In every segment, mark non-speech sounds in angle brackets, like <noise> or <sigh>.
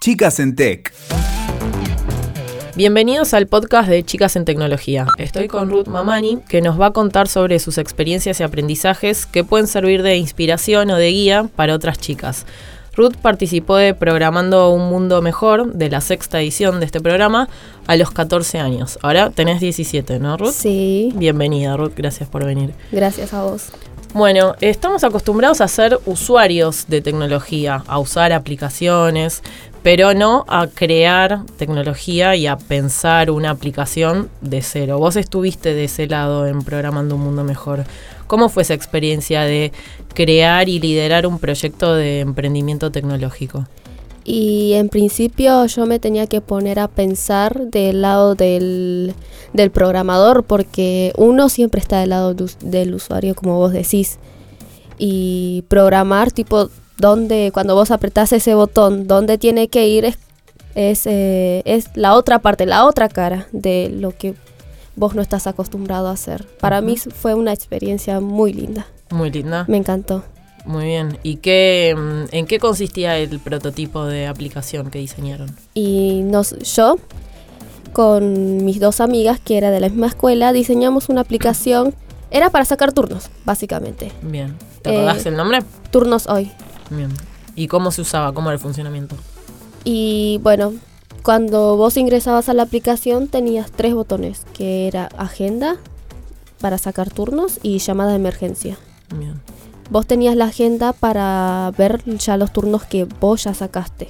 Chicas en Tech. Bienvenidos al podcast de Chicas en Tecnología. Estoy con Ruth Mamani, que nos va a contar sobre sus experiencias y aprendizajes que pueden servir de inspiración o de guía para otras chicas. Ruth participó de Programando un Mundo Mejor, de la sexta edición de este programa, a los 14 años. Ahora tenés 17, ¿no, Ruth? Sí. Bienvenida, Ruth, gracias por venir. Gracias a vos. Bueno, estamos acostumbrados a ser usuarios de tecnología, a usar aplicaciones, pero no a crear tecnología y a pensar una aplicación de cero. Vos estuviste de ese lado en Programando un Mundo Mejor. ¿Cómo fue esa experiencia de crear y liderar un proyecto de emprendimiento tecnológico? Y en principio yo me tenía que poner a pensar del lado del, del programador, porque uno siempre está del lado del usuario, como vos decís. Y programar, tipo, donde cuando vos apretás ese botón, donde tiene que ir, es, es, eh, es la otra parte, la otra cara de lo que vos no estás acostumbrado a hacer. Para mí fue una experiencia muy linda. Muy linda. Me encantó. Muy bien. ¿Y qué, mm, en qué consistía el prototipo de aplicación que diseñaron? Y nos, yo, con mis dos amigas, que era de la misma escuela, diseñamos una aplicación. Era para sacar turnos, básicamente. Bien. ¿Te acordás Eh, el nombre? Turnos hoy. Bien. ¿Y cómo se usaba? ¿Cómo era el funcionamiento? Y bueno, cuando vos ingresabas a la aplicación tenías tres botones, que era agenda para sacar turnos y llamada de emergencia. Bien. Vos tenías la agenda para ver ya los turnos que vos ya sacaste.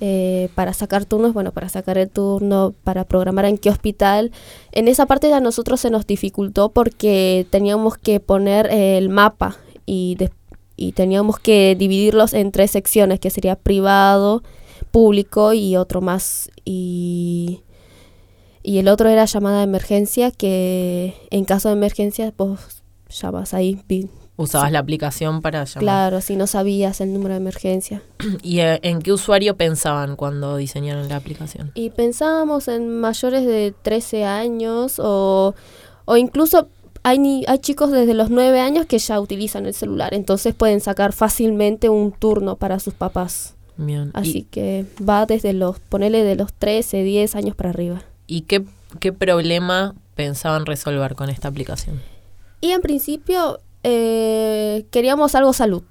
Eh, para sacar turnos, bueno, para sacar el turno, para programar en qué hospital. En esa parte a nosotros se nos dificultó porque teníamos que poner el mapa y, de- y teníamos que dividirlos en tres secciones, que sería privado, público y otro más. Y, y el otro era llamada de emergencia, que en caso de emergencia vos llamas ahí, Usabas la aplicación para llamar. Claro, si no sabías el número de emergencia. <clears throat> ¿Y eh, en qué usuario pensaban cuando diseñaron la aplicación? Y pensábamos en mayores de 13 años o, o incluso hay, ni- hay chicos desde los 9 años que ya utilizan el celular, entonces pueden sacar fácilmente un turno para sus papás. Bien. Así que va desde los, ponele de los 13, 10 años para arriba. ¿Y, y qué, qué problema pensaban resolver con esta aplicación? Y en principio eh, queríamos algo salud.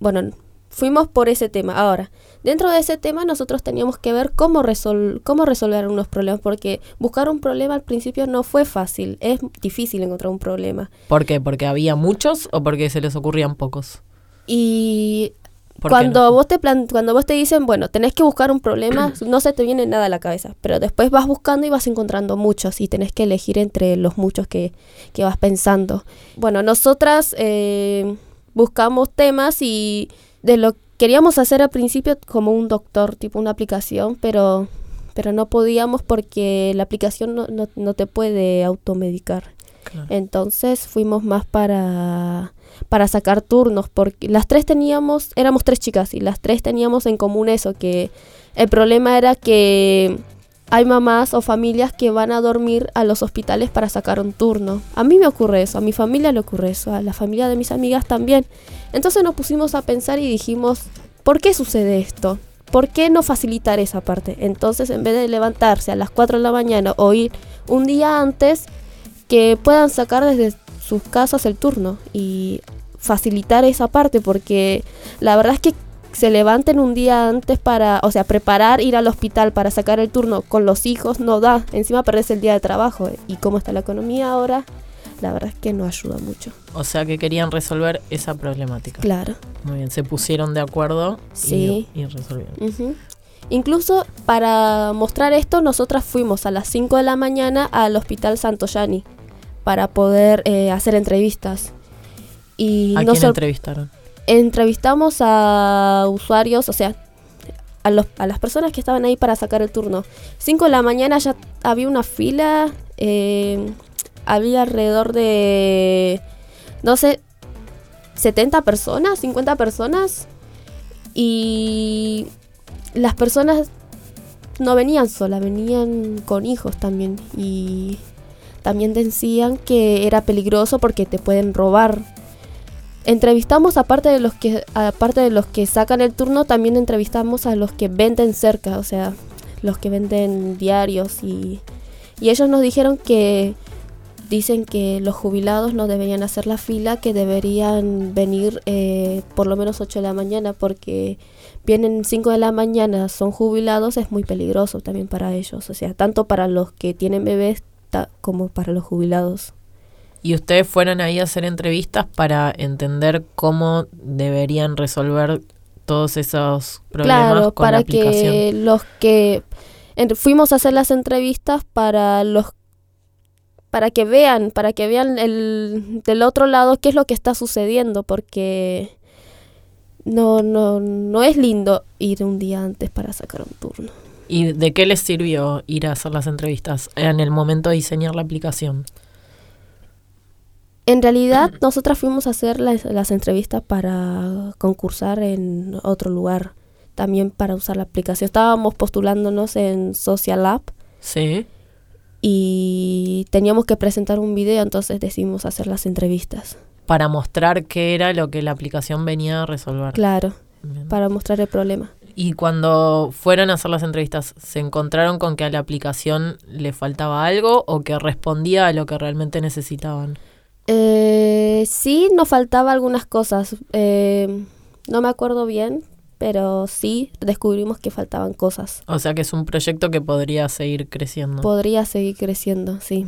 Bueno, fuimos por ese tema. Ahora, dentro de ese tema nosotros teníamos que ver cómo, resol cómo resolver unos problemas, porque buscar un problema al principio no fue fácil. Es difícil encontrar un problema. ¿Por qué? ¿Porque había muchos o porque se les ocurrían pocos? Y ¿Por qué cuando no? vos te plan cuando vos te dicen, bueno, tenés que buscar un problema, <clears throat> no se te viene nada a la cabeza, pero después vas buscando y vas encontrando muchos y tenés que elegir entre los muchos que, que vas pensando. Bueno, nosotras eh, buscamos temas y de lo queríamos hacer al principio como un doctor, tipo una aplicación, pero pero no podíamos porque la aplicación no, no, no te puede automedicar. Claro. Entonces fuimos más para, para sacar turnos, porque las tres teníamos, éramos tres chicas y las tres teníamos en común eso, que el problema era que hay mamás o familias que van a dormir a los hospitales para sacar un turno. A mí me ocurre eso, a mi familia le ocurre eso, a la familia de mis amigas también. Entonces nos pusimos a pensar y dijimos, ¿por qué sucede esto? ¿Por qué no facilitar esa parte? Entonces, en vez de levantarse a las 4 de la mañana o ir un día antes, que puedan sacar desde sus casas el turno y facilitar esa parte, porque la verdad es que se levanten un día antes para, o sea, preparar ir al hospital para sacar el turno con los hijos no da. Encima perdés el día de trabajo. Y cómo está la economía ahora, la verdad es que no ayuda mucho. O sea que querían resolver esa problemática. Claro. Muy bien, se pusieron de acuerdo y- Sí. y, resolvieron. Incluso para mostrar esto, nosotras fuimos a las 5 de la mañana al Hospital Santo Yani para poder eh, hacer entrevistas. Y ¿A no quién entrevistaron? Entrevistamos a usuarios, o sea, a, los, a las personas que estaban ahí para sacar el turno. 5 de la mañana ya había una fila, eh, había alrededor de, no sé, 70 personas, 50 personas, y las personas no venían solas, venían con hijos también, y también decían que era peligroso porque te pueden robar entrevistamos aparte de los que aparte de los que sacan el turno también entrevistamos a los que venden cerca o sea los que venden diarios y, y ellos nos dijeron que dicen que los jubilados no deberían hacer la fila que deberían venir eh, por lo menos 8 de la mañana porque vienen 5 de la mañana son jubilados es muy peligroso también para ellos o sea tanto para los que tienen bebés como para los jubilados y ustedes fueron ahí a hacer entrevistas para entender cómo deberían resolver todos esos problemas claro, con para la aplicación. que los que fuimos a hacer las entrevistas para los para que vean, para que vean el del otro lado qué es lo que está sucediendo porque no no no es lindo ir un día antes para sacar un turno. ¿Y de qué les sirvió ir a hacer las entrevistas en el momento de diseñar la aplicación? En realidad, nosotras fuimos a hacer las, las, entrevistas para concursar en otro lugar, también para usar la aplicación. Estábamos postulándonos en Social Lab. Sí. Y teníamos que presentar un video, entonces decidimos hacer las entrevistas. Para mostrar qué era lo que la aplicación venía a resolver. Claro, Bien. para mostrar el problema. Y cuando fueron a hacer las entrevistas, ¿se encontraron con que a la aplicación le faltaba algo o que respondía a lo que realmente necesitaban? Eh, sí, nos faltaba algunas cosas. Eh, no me acuerdo bien, pero sí descubrimos que faltaban cosas. O sea que es un proyecto que podría seguir creciendo. Podría seguir creciendo, sí.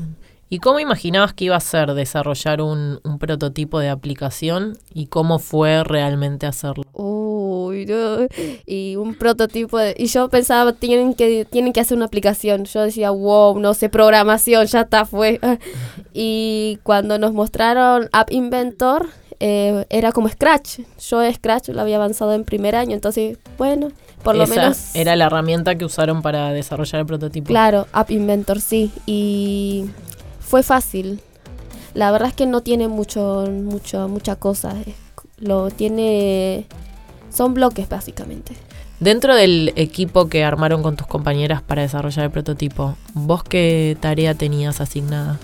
¿Y cómo imaginabas que iba a ser desarrollar un, un prototipo de aplicación y cómo fue realmente hacerlo? Uy, no. y un prototipo de, y yo pensaba tienen que tienen que hacer una aplicación. Yo decía, "Wow, no sé programación, ya está fue." <laughs> y cuando nos mostraron App Inventor eh, era como Scratch. Yo Scratch lo había avanzado en primer año, entonces, bueno, por lo Esa menos era la herramienta que usaron para desarrollar el prototipo. Claro, App Inventor sí y fue fácil. La verdad es que no tiene mucho, mucho, mucha cosa. Lo tiene. Son bloques básicamente. Dentro del equipo que armaron con tus compañeras para desarrollar el prototipo, ¿vos qué tarea tenías asignada?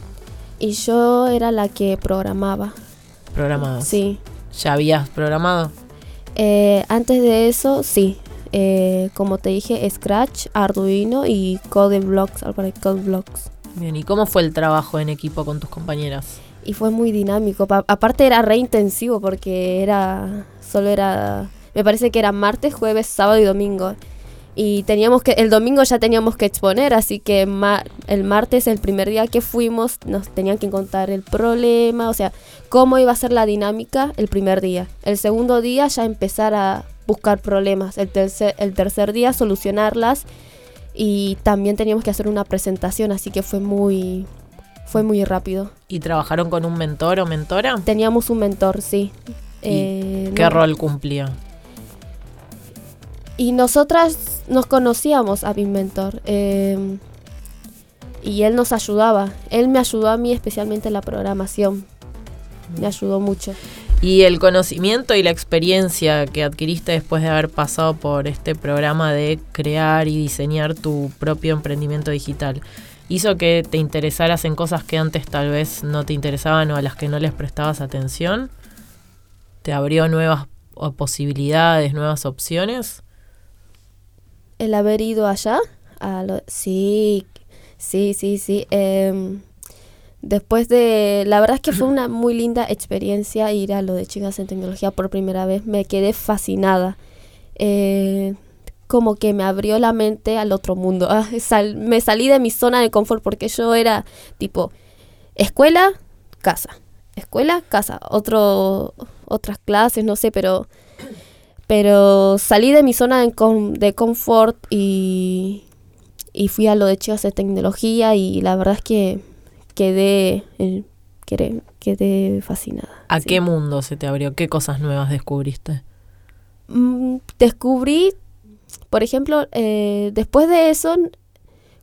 Y yo era la que programaba. ¿Programabas? Sí. ¿Ya habías programado? Eh, antes de eso, sí. Eh, como te dije, Scratch, Arduino y CodeBlocks, algo de CodeBlocks. Bien, ¿y cómo fue el trabajo en equipo con tus compañeras? Y fue muy dinámico. Pa aparte era re intensivo porque era. Solo era. Me parece que era martes, jueves, sábado y domingo. Y teníamos que. El domingo ya teníamos que exponer, así que ma el martes, el primer día que fuimos, nos tenían que contar el problema, o sea, cómo iba a ser la dinámica el primer día. El segundo día ya empezar a buscar problemas. El tercer, el tercer día solucionarlas y también teníamos que hacer una presentación, así que fue muy fue muy rápido. ¿Y trabajaron con un mentor o mentora? Teníamos un mentor, sí. Eh, ¿Qué no, rol cumplía? Y nosotras nos conocíamos a mi mentor. Eh, y él nos ayudaba. Él me ayudó a mí especialmente en la programación. Me ayudó mucho. Y el conocimiento y la experiencia que adquiriste después de haber pasado por este programa de crear y diseñar tu propio emprendimiento digital, ¿hizo que te interesaras en cosas que antes tal vez no te interesaban o a las que no les prestabas atención? ¿Te abrió nuevas posibilidades, nuevas opciones? El haber ido allá, a lo, sí, sí, sí, sí. Eh, Después de, la verdad es que fue una muy linda experiencia ir a lo de chicas en tecnología por primera vez. Me quedé fascinada. Eh, como que me abrió la mente al otro mundo. Ah, <laughs> me salí de mi zona de confort porque yo era tipo escuela, casa, escuela, casa, otro, otras clases, no sé, pero, pero salí de mi zona de, de confort y, y fui a lo de chicas de tecnología y la verdad es que quedé, eh, quedé, quedé fascinada. ¿A sí. qué mundo se te abrió? ¿Qué cosas nuevas descubriste? Mm, descubrí, por ejemplo, eh, después de eso,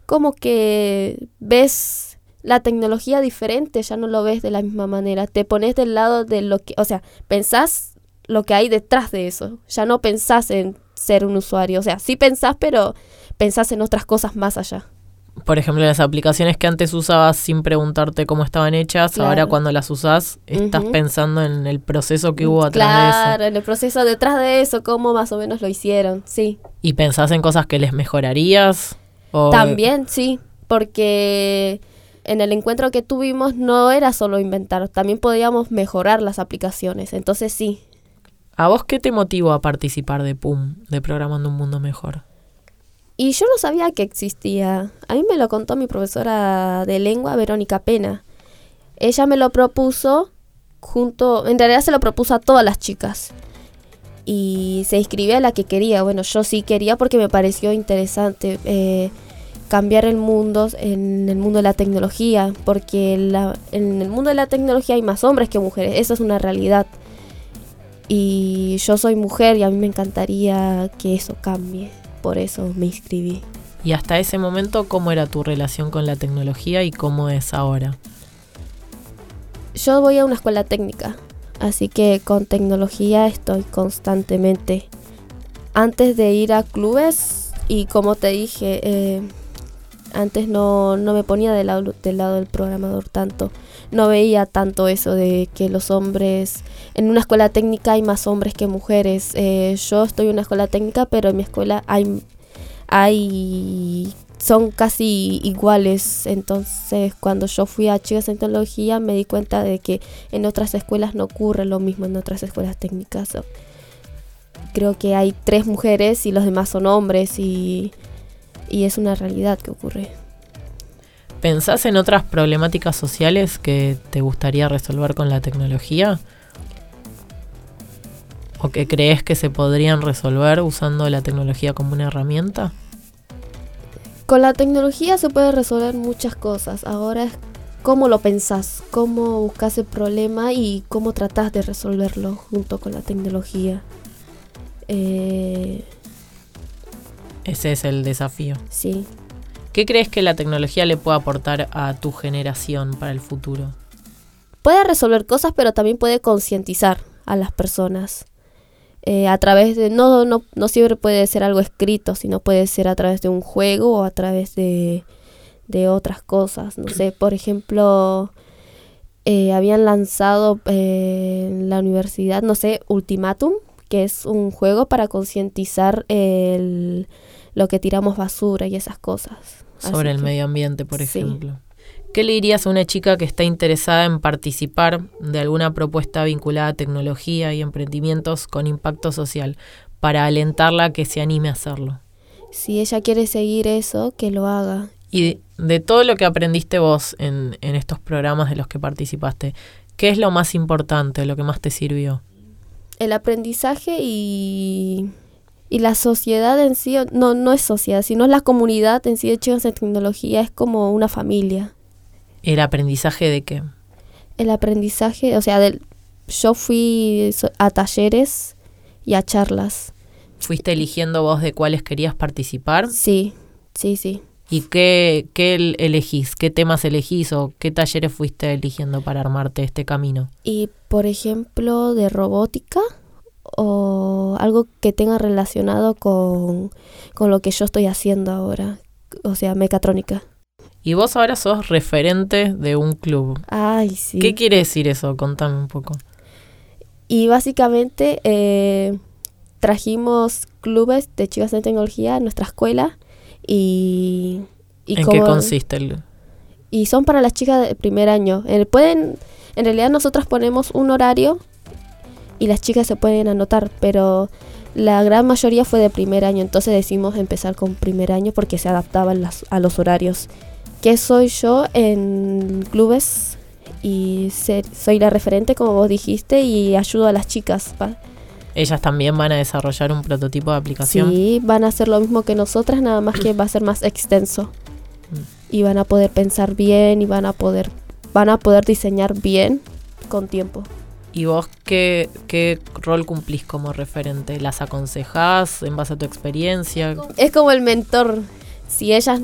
como que ves la tecnología diferente, ya no lo ves de la misma manera. Te pones del lado de lo que, o sea, pensás lo que hay detrás de eso. Ya no pensás en ser un usuario. O sea, sí pensás, pero pensás en otras cosas más allá. Por ejemplo, las aplicaciones que antes usabas sin preguntarte cómo estaban hechas, Claro. ahora cuando las usás estás pensando en el proceso que hubo atrás de Claro, eso. en el proceso detrás de eso, cómo más o menos lo hicieron, sí. ¿Y pensás en cosas que les mejorarías? O- También, sí, porque en el encuentro que tuvimos no era solo inventar, también podíamos mejorar las aplicaciones, entonces sí. ¿A vos qué te motivó a participar de PUM, de Programando un Mundo Mejor? Y yo no sabía que existía. A mí me lo contó mi profesora de lengua, Verónica Pena. Ella me lo propuso junto, en realidad se lo propuso a todas las chicas. Y se inscribió a la que quería. Bueno, yo sí quería porque me pareció interesante eh, cambiar el mundo en el mundo de la tecnología. Porque en el mundo de la tecnología hay más hombres que mujeres. Eso es una realidad. Y yo soy mujer y a mí me encantaría que eso cambie. Por eso me inscribí. Y hasta ese momento, ¿cómo era tu relación con la tecnología y cómo es ahora? Yo voy a una escuela técnica, así que con tecnología estoy constantemente. Antes de ir a clubes, y como te dije, eh, antes no, no me ponía del lado, del lado del programador tanto. No veía tanto eso de que los hombres... En una escuela técnica hay más hombres que mujeres. Eh, yo estoy en una escuela técnica, pero en mi escuela hay... hay son casi iguales. Entonces, cuando yo fui a Chicas en Tecnología, me di cuenta de que en otras escuelas no ocurre lo mismo en otras escuelas técnicas. Creo que hay tres mujeres y los demás son hombres y, y es una realidad que ocurre. ¿Pensás en otras problemáticas sociales que te gustaría resolver con la tecnología? ¿O que crees que se podrían resolver usando la tecnología como una herramienta? Con la tecnología se puede resolver muchas cosas. Ahora es cómo lo pensás, cómo buscas el problema y cómo tratás de resolverlo junto con la tecnología. Eh, Ese es el desafío. sí. ¿Qué crees que la tecnología le puede aportar a tu generación para el futuro? Puede resolver cosas, pero también puede concientizar a las personas. Eh, a través de. No, no, no siempre puede ser algo escrito, sino puede ser a través de un juego o a través de, de otras cosas. No sé, por ejemplo, eh, habían lanzado eh, en la universidad, no sé, Ultimatum, que es un juego para concientizar el- lo que tiramos basura y esas cosas. Así Sobre el que- medio ambiente, por sí. ejemplo. ¿Qué le dirías a una chica que está interesada en participar de alguna propuesta vinculada a tecnología y emprendimientos con impacto social para alentarla a que se anime a hacerlo? Si ella quiere seguir eso, que lo haga. Y de, de todo lo que aprendiste vos en, en estos programas de los que participaste, ¿qué es lo más importante, lo que más te sirvió? el aprendizaje y, y la sociedad en sí, no, no es sociedad, sino la comunidad en sí de chicos en tecnología es como una familia. ¿El aprendizaje de qué? El aprendizaje, o sea, del, yo fui a talleres y a charlas. ¿Fuiste eligiendo vos de cuáles querías participar? Sí, sí, sí. ¿Y qué, qué el- elegís? ¿Qué temas elegís o qué talleres fuiste eligiendo para armarte este camino? Y por ejemplo, de robótica o algo que tenga relacionado con, con lo que yo estoy haciendo ahora, o sea, mecatrónica. Y vos ahora sos referente de un club. Ay, sí. ¿Qué quiere decir eso? Contame un poco. Y básicamente eh, trajimos clubes de chicas en tecnología a nuestra escuela y, y ¿En como- qué consiste el...? y son para las chicas de primer año. Eh, pueden, en realidad nosotras ponemos un horario y las chicas se pueden anotar, pero la gran mayoría fue de primer año, entonces decidimos empezar con primer año porque se adaptaban las- a los horarios. Que soy yo en clubes y ser- soy la referente, como vos dijiste, y ayudo a las chicas. pa- Ellas también van a desarrollar un prototipo de aplicación. Sí, van a hacer lo mismo que nosotras, nada más que va a ser más extenso. Y van a poder pensar bien y van a poder, van a poder diseñar bien con tiempo. ¿Y vos qué, qué rol cumplís como referente? ¿Las aconsejás en base a tu experiencia? Es como el mentor. Si ellas,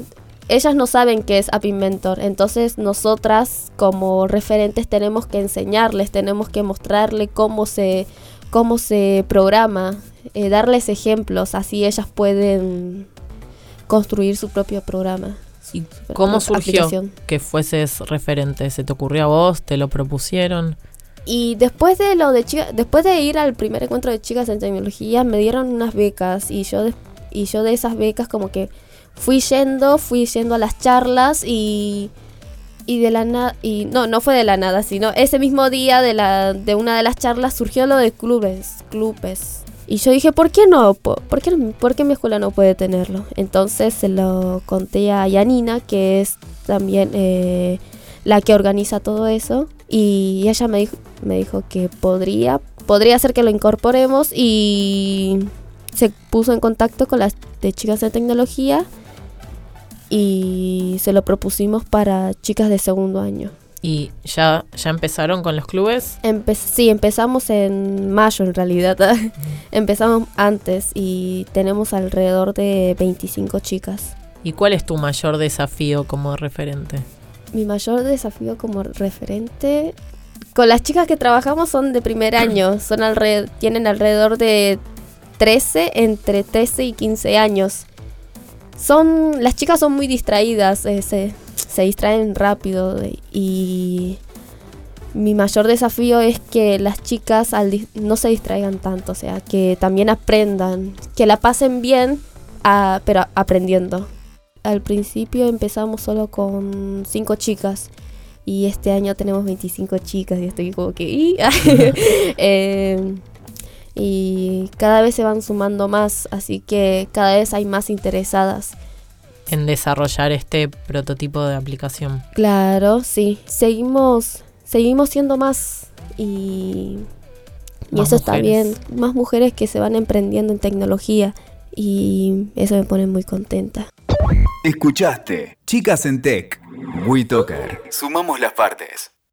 ellas no saben qué es App Inventor, entonces nosotras como referentes tenemos que enseñarles, tenemos que mostrarle cómo se, cómo se programa, eh, darles ejemplos, así ellas pueden construir su propio programa. ¿Y cómo surgió que fueses referente? ¿Se te ocurrió a vos? ¿Te lo propusieron? Y después de lo de chica, después de ir al primer encuentro de chicas en tecnología, me dieron unas becas y yo de, y yo de esas becas como que fui yendo, fui yendo a las charlas y y de la nada y no, no fue de la nada, sino ese mismo día de la de una de las charlas surgió lo de clubes, clubes. Y yo dije, ¿por qué no? ¿Por qué, ¿Por qué mi escuela no puede tenerlo? Entonces se lo conté a Yanina, que es también eh, la que organiza todo eso. Y ella me dijo, me dijo que podría, podría ser que lo incorporemos y se puso en contacto con las de chicas de tecnología y se lo propusimos para chicas de segundo año. ¿Y ya, ya empezaron con los clubes? sí, empezamos en mayo en realidad. <laughs> empezamos antes y tenemos alrededor de 25 chicas. ¿Y cuál es tu mayor desafío como referente? Mi mayor desafío como referente con las chicas que trabajamos son de primer <clears throat> año, son alrededor, tienen alrededor de 13, entre 13 y 15 años. Son las chicas son muy distraídas, eh, se distraen rápido y mi mayor desafío es que las chicas no se distraigan tanto, o sea, que también aprendan, que la pasen bien, pero aprendiendo. Al principio empezamos solo con cinco chicas y este año tenemos 25 chicas y estoy como que... <laughs> <laughs> eh, y cada vez se van sumando más, así que cada vez hay más interesadas en desarrollar este prototipo de aplicación. Claro, sí. Seguimos, seguimos siendo más y, y eso está bien. Más mujeres que se van emprendiendo en tecnología y eso me pone muy contenta. Escuchaste, Chicas en Tech, WeToker. Sumamos las partes.